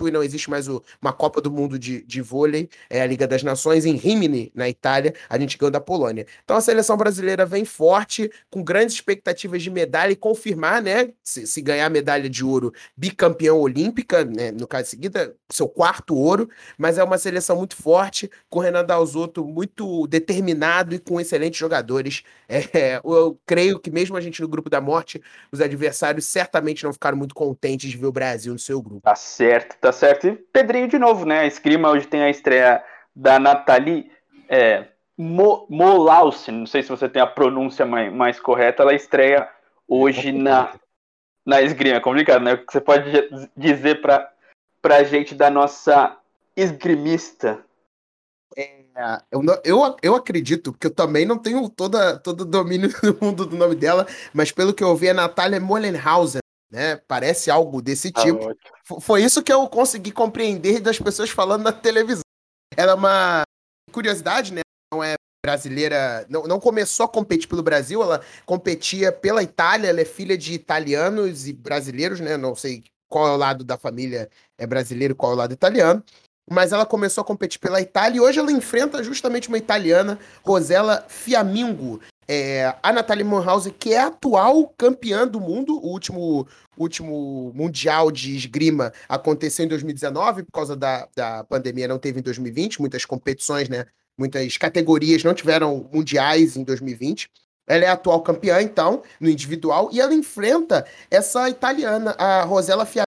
E não existe mais o, uma Copa do Mundo de, de vôlei, é a Liga das Nações em Rimini, na Itália, a gente ganhou da Polônia. Então a seleção brasileira vem forte, com grandes expectativas de medalha e confirmar, né, se, se ganhar a medalha de ouro, bicampeão olímpica, né, no caso seguida, seu quarto ouro, mas é uma seleção muito forte, com o Renan Dalzotto muito determinado e com excelentes jogadores. É, eu creio que mesmo a gente no grupo da morte, os adversários certamente não ficaram muito contentes de ver o Brasil no seu grupo. Tá certo, tá certo. E Pedrinho de novo, né? A esgrima hoje tem a estreia da Nathalie é, Mo, Molausen, não sei se você tem a pronúncia mais, mais correta, ela estreia hoje na, na esgrima. É complicado, né? O que você pode dizer para pra gente da nossa esgrimista É, eu, eu, eu acredito, que eu também não tenho toda, todo o domínio do mundo do nome dela, mas pelo que eu vi, é Natália Mollenhausen, né? Parece algo desse Ah, tipo. Foi isso que eu consegui compreender das pessoas falando na televisão. Ela é uma curiosidade, né? Não é brasileira, não, não começou a competir pelo Brasil, ela competia pela Itália, ela é filha de italianos e brasileiros, né? Não sei qual é o lado da família é brasileiro, qual é o lado italiano. Mas ela começou a competir pela Itália e hoje ela enfrenta justamente uma italiana, Rosella Fiamingo. É, a Natalie Monhausen, que é a atual campeã do mundo, o último, último Mundial de Esgrima aconteceu em 2019, por causa da, da pandemia não teve em 2020, muitas competições, né? Muitas categorias não tiveram mundiais em 2020. Ela é a atual campeã, então, no individual, e ela enfrenta essa italiana, a Rosella Fiamingo.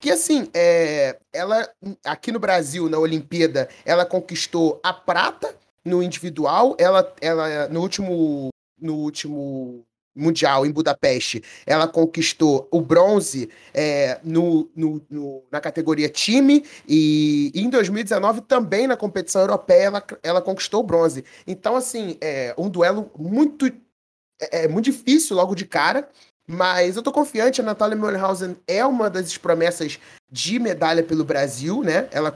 Que assim, é, ela aqui no Brasil, na Olimpíada, ela conquistou a prata no individual, ela, ela no último no último mundial em Budapeste, ela conquistou o bronze é, no, no, no- na categoria time e, em 2019 também na competição europeia ela, ela conquistou o bronze. Então assim, é um duelo muito é, é muito difícil logo de cara. Mas eu tô confiante, a Natália Mühlhausen é uma das promessas de medalha pelo Brasil, né? Ela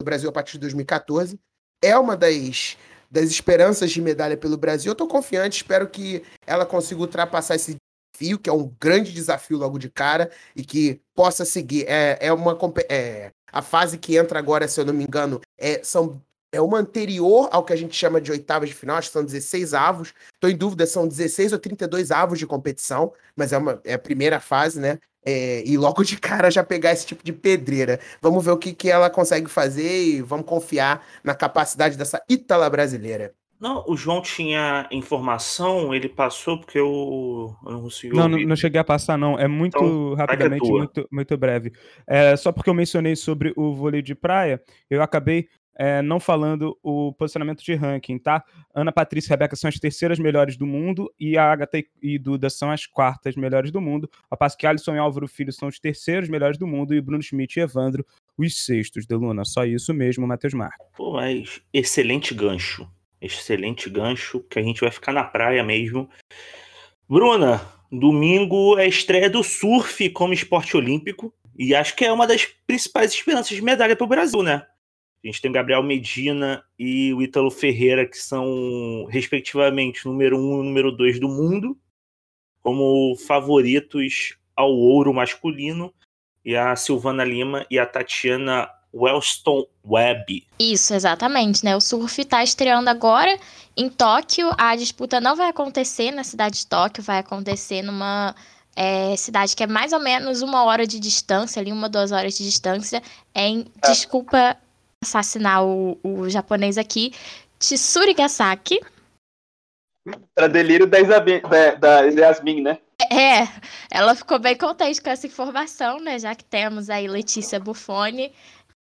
no Brasil a partir de 2014. É uma das, das esperanças de medalha pelo Brasil. Eu tô confiante, espero que ela consiga ultrapassar esse desafio, que é um grande desafio logo de cara, e que possa seguir. É, é uma é, a fase que entra agora, se eu não me engano, é, são, é uma anterior ao que a gente chama de oitavas de final, acho que são 16 avos. Estou em dúvida, são 16 ou 32 avos de competição, mas é, uma, é a primeira fase, né? É, e logo de cara já pegar esse tipo de pedreira. Vamos ver o que, que ela consegue fazer e vamos confiar na capacidade dessa Ítala brasileira. Não, o João tinha informação, ele passou porque eu, eu não consegui Não, não, não cheguei a passar, não. É muito Então, é rapidamente, tua. muito, muito breve. É, só porque eu mencionei sobre o vôlei de praia, eu acabei é, não falando o posicionamento de ranking, tá? Ana Patrícia e Rebeca são as terceiras melhores do mundo e a Agatha e- Duda são as quartas melhores do mundo. A passo que Alisson e Álvaro Filho são os terceiros melhores do mundo e Bruno Schmidt e Evandro os sextos de Luna. Só isso mesmo, Matheus Marques. Pô, mas excelente gancho. Excelente gancho, que a gente vai ficar na praia mesmo. Bruna, domingo é a estreia do surf como esporte olímpico. E acho que é uma das principais esperanças de medalha para o Brasil, né? A gente tem o Gabriel Medina e o Ítalo Ferreira, que são, respectivamente, número um e número dois do mundo, como favoritos ao ouro masculino. E a Silvana Lima e a Tatiana Wellston Webb. Isso, exatamente, né? O surf tá estreando agora em Tóquio. A disputa não vai acontecer na cidade de Tóquio, vai acontecer numa é, cidade que é mais ou menos uma hora de distância, ali, uma, duas horas de distância. É em, desculpa assassinar o, o japonês aqui, Tsurigasaki. Pra delírio da, Isabe, da, da Yasmin, né? É, ela ficou bem contente com essa informação, né? Já que temos aí Letícia Buffoni,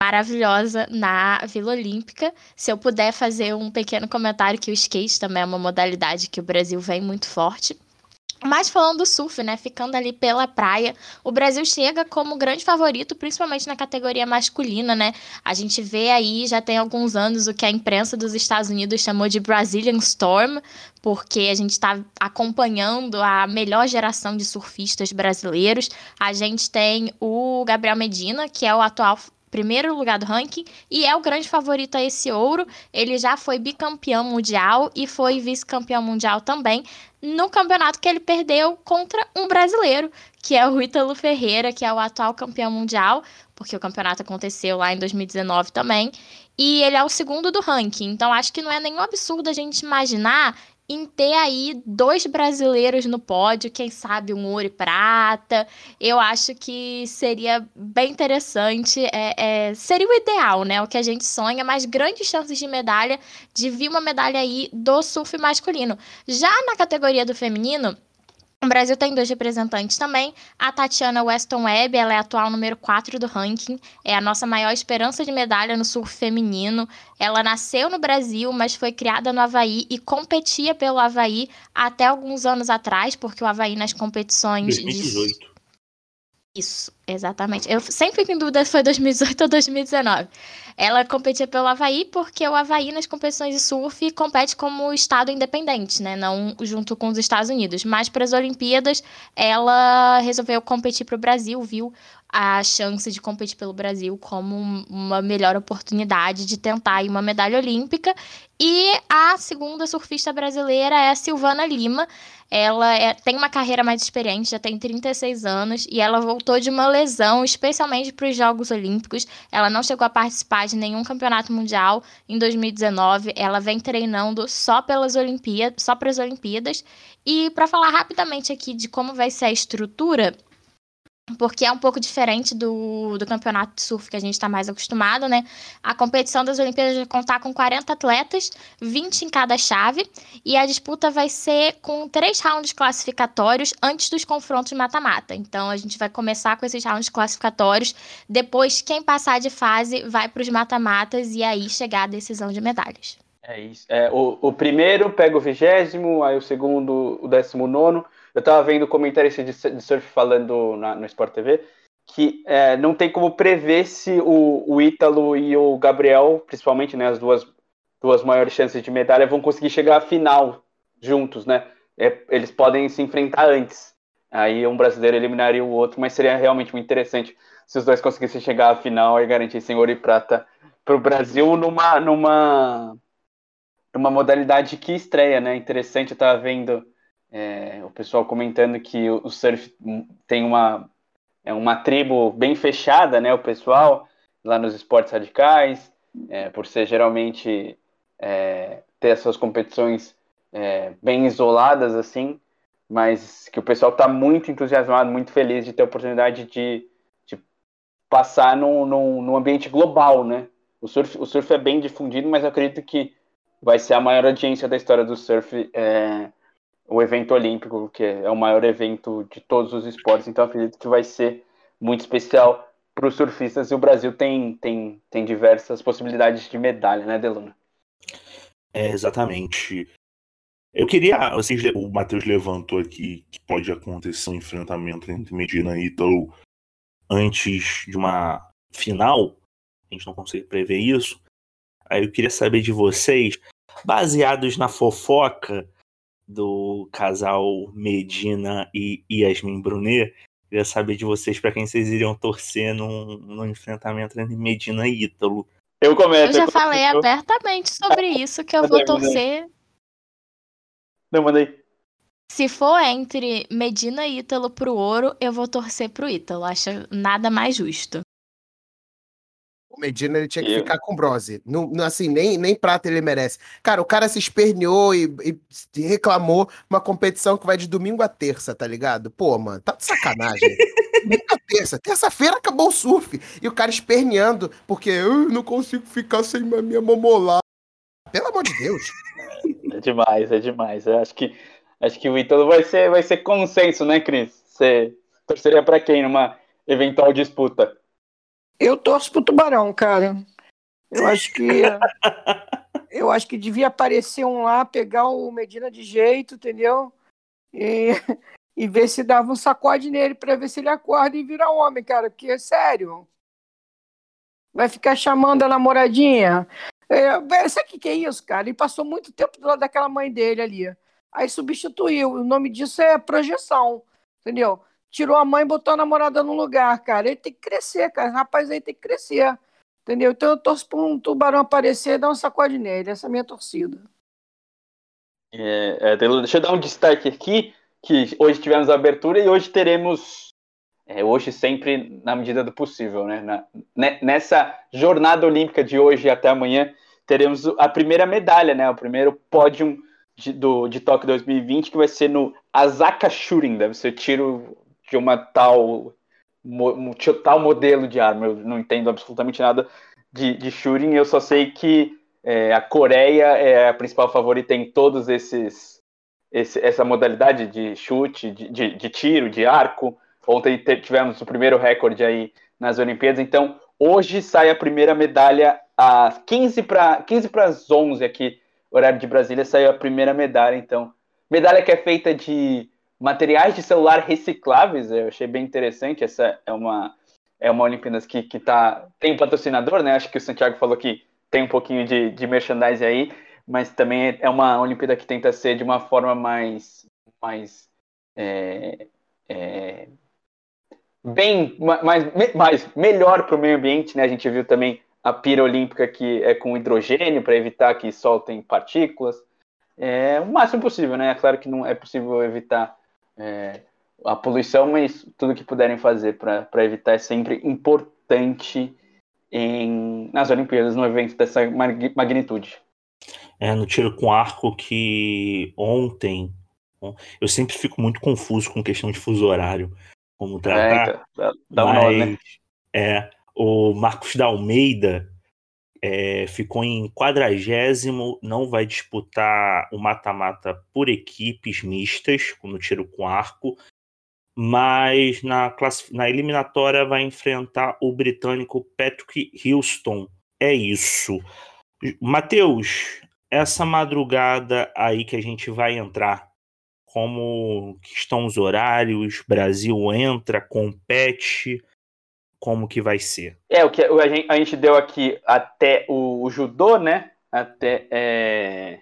maravilhosa na Vila Olímpica. Se eu puder fazer um pequeno comentário que o skate também é uma modalidade que o Brasil vem muito forte. Mas falando do surf, né? Ficando ali pela praia, o Brasil chega como grande favorito, principalmente na categoria masculina, né? A gente vê aí, já tem alguns anos, o que a imprensa dos Estados Unidos chamou de Brazilian Storm, porque a gente está acompanhando a melhor geração de surfistas brasileiros. A gente tem o Gabriel Medina, que é o atual primeiro lugar do ranking e é o grande favorito a esse ouro. Ele já foi bicampeão mundial e foi vice-campeão mundial também no campeonato que ele perdeu contra um brasileiro, que é o Ítalo Ferreira, que é o atual campeão mundial, porque o campeonato aconteceu lá em 2019 também. E ele é o segundo do ranking. Então acho que não é nenhum absurdo a gente imaginar em ter aí dois brasileiros no pódio, quem sabe um ouro e prata. Eu acho que seria bem interessante, é, é, seria o ideal, né? O que a gente sonha, mas grandes chances de medalha, de vir uma medalha aí do surf masculino. Já na categoria do feminino, o Brasil tem dois representantes também. A Tatiana Weston Webb, ela é atual número 4 do ranking, é a nossa maior esperança de medalha no surf feminino. Ela nasceu no Brasil, mas foi criada no Havaí e competia pelo Havaí até alguns anos atrás, porque o Havaí nas competições. de- 2018. Isso. Exatamente. Eu sempre fico em dúvida se foi 2018 ou 2019. Ela competia pelo Havaí porque o Havaí nas competições de surf compete como estado independente, né? Não junto com os Estados Unidos. Mas para as Olimpíadas, ela resolveu competir para o Brasil, viu a chance de competir pelo Brasil como uma melhor oportunidade de tentar uma medalha olímpica. E a segunda surfista brasileira é a Silvana Lima. Ela é, tem uma carreira mais experiente, já tem 36 anos, e ela voltou de uma lesão, especialmente para os Jogos Olímpicos. Ela não chegou a participar de nenhum campeonato mundial em 2019. Ela vem treinando só pelas Olimpíadas, só para as Olimpíadas. E para falar rapidamente aqui de como vai ser a estrutura, porque é um pouco diferente do, do campeonato de surf que a gente está mais acostumado, né? A competição das Olimpíadas vai contar com 40 atletas, 20 em cada chave, e a disputa vai ser com três rounds classificatórios antes dos confrontos mata-mata. Então a gente vai começar com esses rounds classificatórios, depois quem passar de fase vai para os mata-matas e aí chegar à decisão de medalhas. É isso. É, o, o primeiro pega o vigésimo, aí o segundo o décimo nono. Eu estava vendo comentarista de, de surf falando na, no Sport TV que é, não tem como prever se o, o Ítalo e o Gabriel, principalmente, né, as duas, duas maiores chances de medalha, vão conseguir chegar à final juntos, né? É, eles podem se enfrentar antes. Aí um brasileiro eliminaria o outro, mas seria realmente muito interessante se os dois conseguissem chegar à final e garantissem ouro e prata para o Brasil numa, numa, numa modalidade que estreia, né? Interessante, eu estava vendo é, o pessoal comentando que o surf tem uma, é uma tribo bem fechada, né? O pessoal lá nos esportes radicais, é, por ser geralmente é, ter essas competições é, bem isoladas assim, mas que o pessoal está muito entusiasmado, muito feliz de ter a oportunidade de, de passar num, num, num ambiente global, né? O surf, o surf é bem difundido, mas eu acredito que vai ser a maior audiência da história do surf é, o evento olímpico, que é o maior evento de todos os esportes, então acredito que vai ser muito especial para os surfistas e o Brasil tem, tem, tem diversas possibilidades de medalha, né, Deluna? É, exatamente. Eu queria. Vocês, o Matheus levantou aqui que pode acontecer um enfrentamento entre Medina e Ítalo antes de uma final. A gente não consegue prever isso. Aí eu queria saber de vocês, baseados na fofoca do casal Medina e Yasmin Brunet. Queria saber de vocês para quem vocês iriam torcer no, no enfrentamento entre Medina e Ítalo. Eu começo. Eu já falei eu... abertamente sobre isso, que eu vou torcer. Não, mandei. Se for entre Medina e Ítalo pro ouro, eu vou torcer pro Ítalo. Acho nada mais justo. O Medina ele tinha que ficar com bronze. Não, assim, nem, nem prata ele merece. Cara, o cara se esperneou e, e, reclamou uma competição que vai de domingo a terça, tá ligado? Pô, mano, tá de sacanagem. domingo a terça. Terça-feira acabou o surf. E o cara esperneando porque eu não consigo ficar sem a minha mamolá. Pelo amor de Deus. É demais, é demais. Eu acho que, acho que o Ítalo vai ser, vai ser consenso, né, Cris? Você torceria para quem numa eventual disputa? Eu torço pro Tubarão, cara. Eu acho que. eu acho que devia aparecer um lá, pegar o Medina de jeito, entendeu? E, e ver se dava um sacode nele para ver se ele acorda e vira homem, cara. Porque é sério. Vai ficar chamando a namoradinha. É, sabe o que, que é isso, cara? Ele passou muito tempo do lado daquela mãe dele ali. Aí substituiu. O nome disso é projeção. Entendeu? Tirou a mãe e botou a namorada no lugar, cara. Ele tem que crescer, cara. rapaz aí tem que crescer. Entendeu? Então eu torço para um tubarão aparecer e dar um sacode nele. Essa é a minha torcida. É, é, deixa eu dar um destaque aqui, que hoje tivemos a abertura e hoje teremos, é, hoje sempre na medida do possível, né? Na, né, nessa jornada olímpica de hoje até amanhã, teremos a primeira medalha, né? O primeiro pódio de, do, de Tóquio 2020, que vai ser no Azaka Shooting, deve ser tiro de uma tal, um tal modelo de arma. Eu não entendo absolutamente nada de, de shooting, eu só sei que é, a Coreia é a principal favorita em todos esses esse, essa modalidade de chute, de, de, de, tiro, de arco. Ontem tivemos o primeiro recorde aí nas Olimpíadas, então hoje sai a primeira medalha às 15 para 15 para as 11 aqui, horário de Brasília, saiu a primeira medalha, então medalha que é feita de materiais de celular recicláveis. Eu achei bem interessante. Essa é uma é uma Olimpíadas que, que tá, tem um patrocinador, né? Acho que o Santiago falou que tem um pouquinho de, de merchandising aí, mas também é uma Olimpíada que tenta ser de uma forma mais, mais é, é, bem mais, mais melhor para o meio ambiente, né? A gente viu também a pira olímpica que é com hidrogênio para evitar que soltem partículas. É o máximo possível, né? É claro que não é possível evitar é, a poluição, mas tudo que puderem fazer para evitar é sempre importante em, nas Olimpíadas, num evento dessa magnitude. É, no tiro com arco que ontem eu sempre fico muito confuso com questão de fuso horário, como tratar. É, então, dá, um mas, né? É, o Marcos da Almeida é, ficou em quadragésimo, não vai disputar o mata-mata por equipes mistas, no tiro com arco, mas na, na eliminatória vai enfrentar o britânico Patrick Houston. É isso. Matheus, essa madrugada aí que a gente vai entrar, como estão os horários? Brasil entra, compete, como que vai ser? É, o que a gente, a gente deu aqui até o, o judô, né? Até é,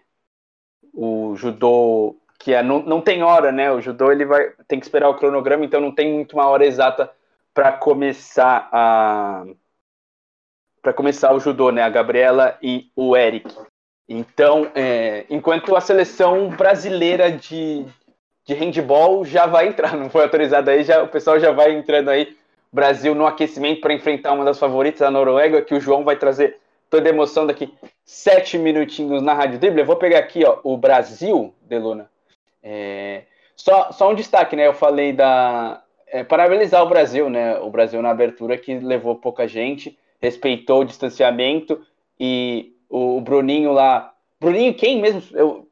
o judô que é, não, não tem hora, né? O judô ele vai tem que esperar o cronograma, então não tem muito uma hora exata para começar a para começar o judô, né? A Gabriela e o Eric. Então, é, enquanto a seleção brasileira de, de handball já vai entrar, não foi autorizada aí, já, o pessoal já vai entrando aí. Brasil no aquecimento para enfrentar uma das favoritas, a Noruega, que o João vai trazer toda a emoção daqui sete minutinhos na Rádio Drible. Eu vou pegar aqui ó, o Brasil, Deluna. É, só, só um destaque, né? Eu falei da. É, parabenizar o Brasil, né? O Brasil na abertura que levou pouca gente, respeitou o distanciamento e o Bruninho lá. Bruninho, quem mesmo? Eu,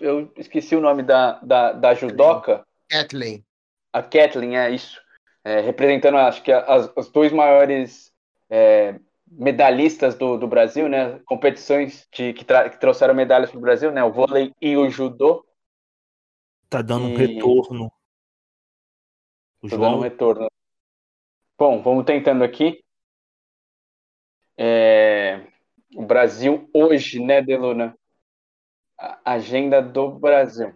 eu esqueci o nome da, da, da judoca. Kathleen. A Kathleen, é isso. É, representando, acho que as, as dois maiores é, medalhistas do, do Brasil, né? Competições de, que, que trouxeram medalhas para o Brasil, né? O vôlei e o judô. Tá dando e... um retorno. O tá João... dando um retorno. Bom, vamos tentando aqui. É... O Brasil hoje, né, Deluna? A agenda do Brasil.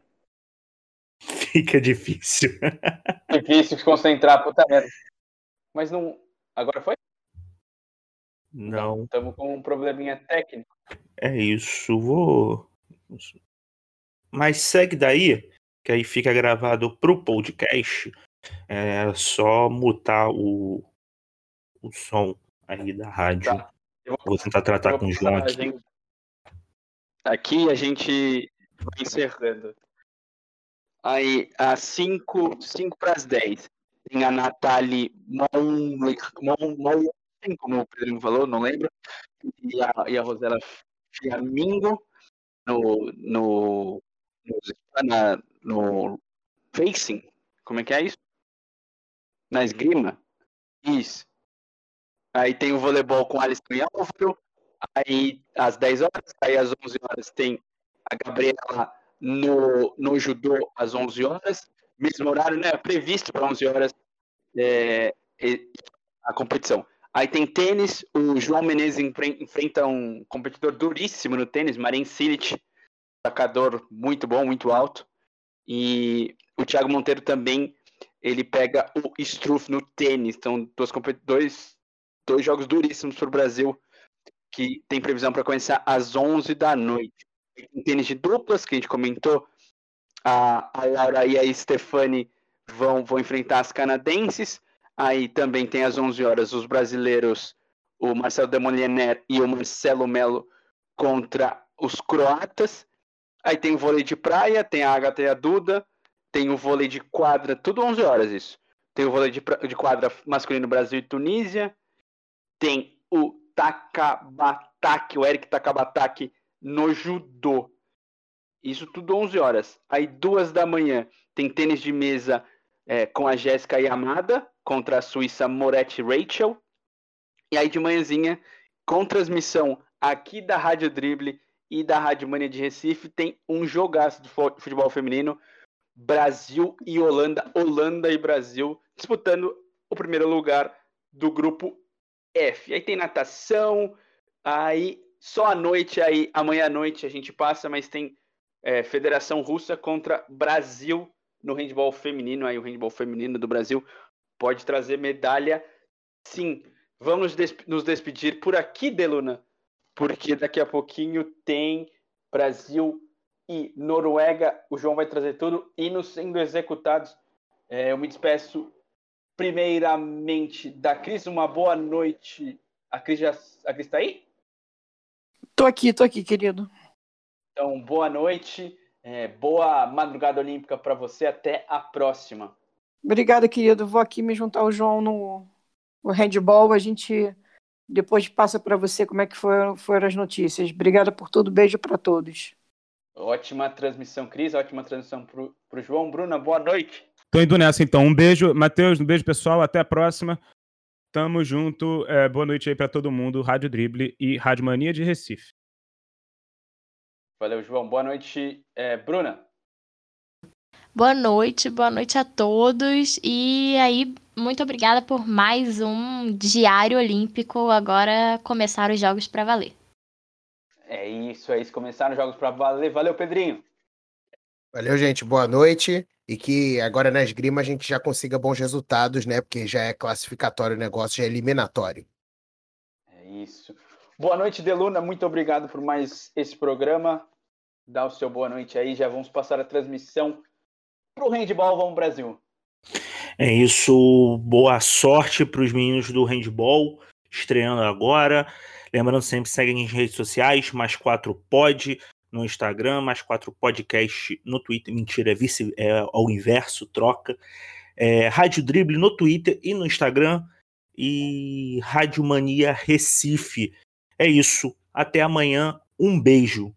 Fica difícil. difícil se concentrar, puta merda. Mas não. Agora foi? Não. Estamos com um probleminha técnico. É isso, vou. Mas segue daí que aí fica gravado pro podcast. É só mutar o, o som aí da rádio. Tá. Vou, vou, tentar tratar vou com o João aqui. Gente... Aqui a gente vai encerrando. Aí, às 5 para as 10, tem a Nathalie Mon, como o Pedro falou, não lembro, e a, e a Rosela Fiamingo no, no, no, na, no facing, como é que é isso? Na esgrima? Isso. Aí tem o voleibol com Alisson e Álvaro. Aí às 10 horas, aí às 11 horas tem a Gabriela no, no judô às 11 horas. Mesmo horário, né? Previsto para 11 horas é, a competição. Aí tem tênis, o João Menezes enfrenta um competidor duríssimo no tênis, Marin Cilic, sacador muito bom, muito alto. E o Thiago Monteiro também, ele pega o Struff no tênis. Então, dois, dois, dois jogos duríssimos para o Brasil, que tem previsão para começar às 11 da noite. Tem tênis de duplas, que a gente comentou. A, a Laura e a Stefani vão, vão enfrentar as canadenses. Aí também tem às 11 horas os brasileiros, o Marcelo Demoliner e o Marcelo Melo contra os croatas. Aí tem o vôlei de praia, tem a Agatha e a Duda, tem o vôlei de quadra, tudo 11 horas isso. Tem o vôlei de, de quadra masculino Brasil e Tunísia. Tem o Takabataki, o Eric Takabataki no judô. Isso tudo 11 horas. Aí duas da manhã tem tênis de mesa é, com a Jéssica Yamada contra a Suíça Moretti Rachel. E aí de manhãzinha, com transmissão aqui da Rádio Dribble e da Rádio Mania de Recife tem um jogaço de futebol feminino. Brasil e Holanda, Holanda e Brasil disputando o primeiro lugar do grupo F. Aí tem natação, aí só à noite, aí amanhã à noite a gente passa, mas tem é, Federação Russa contra Brasil no handball feminino. Aí o handball feminino do Brasil pode trazer medalha, sim. Vamos nos despedir por aqui, Deluna, porque daqui a pouquinho tem Brasil e Noruega. O João vai trazer tudo. E nos sendo executados, é, eu me despeço primeiramente da Cris. Uma boa noite. A Cris já a Cris tá aí? Tô aqui, tô aqui, querido. Então, boa noite. É, boa madrugada olímpica para você. Até a próxima. Obrigada, querido. Vou aqui me juntar ao João no, no handball. A gente depois passa para você como é que foram, foram as notícias. Obrigada por tudo. Beijo para todos. Ótima transmissão, Cris. Ótima transmissão para o João. Bruna, boa noite. Tô indo nessa então. Um beijo, Matheus. Um beijo, pessoal. Até a próxima. Tamo junto. É, boa noite aí para todo mundo. Rádio Drible e Rádio Mania de Recife. Valeu, João. Boa noite, é, Bruna. Boa noite, boa noite a todos. E aí, muito obrigada por mais um Diário Olímpico. Agora começaram os jogos para valer. É isso, é isso. Começaram os jogos para valer. Valeu, Pedrinho. Valeu, gente. Boa noite. E que agora na esgrima a gente já consiga bons resultados, né? Porque já é classificatório o negócio, já é eliminatório. É isso. Boa noite, Deluna. Muito obrigado por mais esse programa. Dá o seu boa noite aí. Já vamos passar a transmissão para o Handball Vamos Brasil. É isso. Boa sorte para os meninos do handball estreando agora. Lembrando sempre, seguem nas redes sociais, mais quatro pod no Instagram, mais quatro podcast no Twitter. Mentira, é, vice, é ao inverso, troca. É, Rádio Drible no Twitter e no Instagram. E Rádio Mania Recife. É isso. Até amanhã. Um beijo.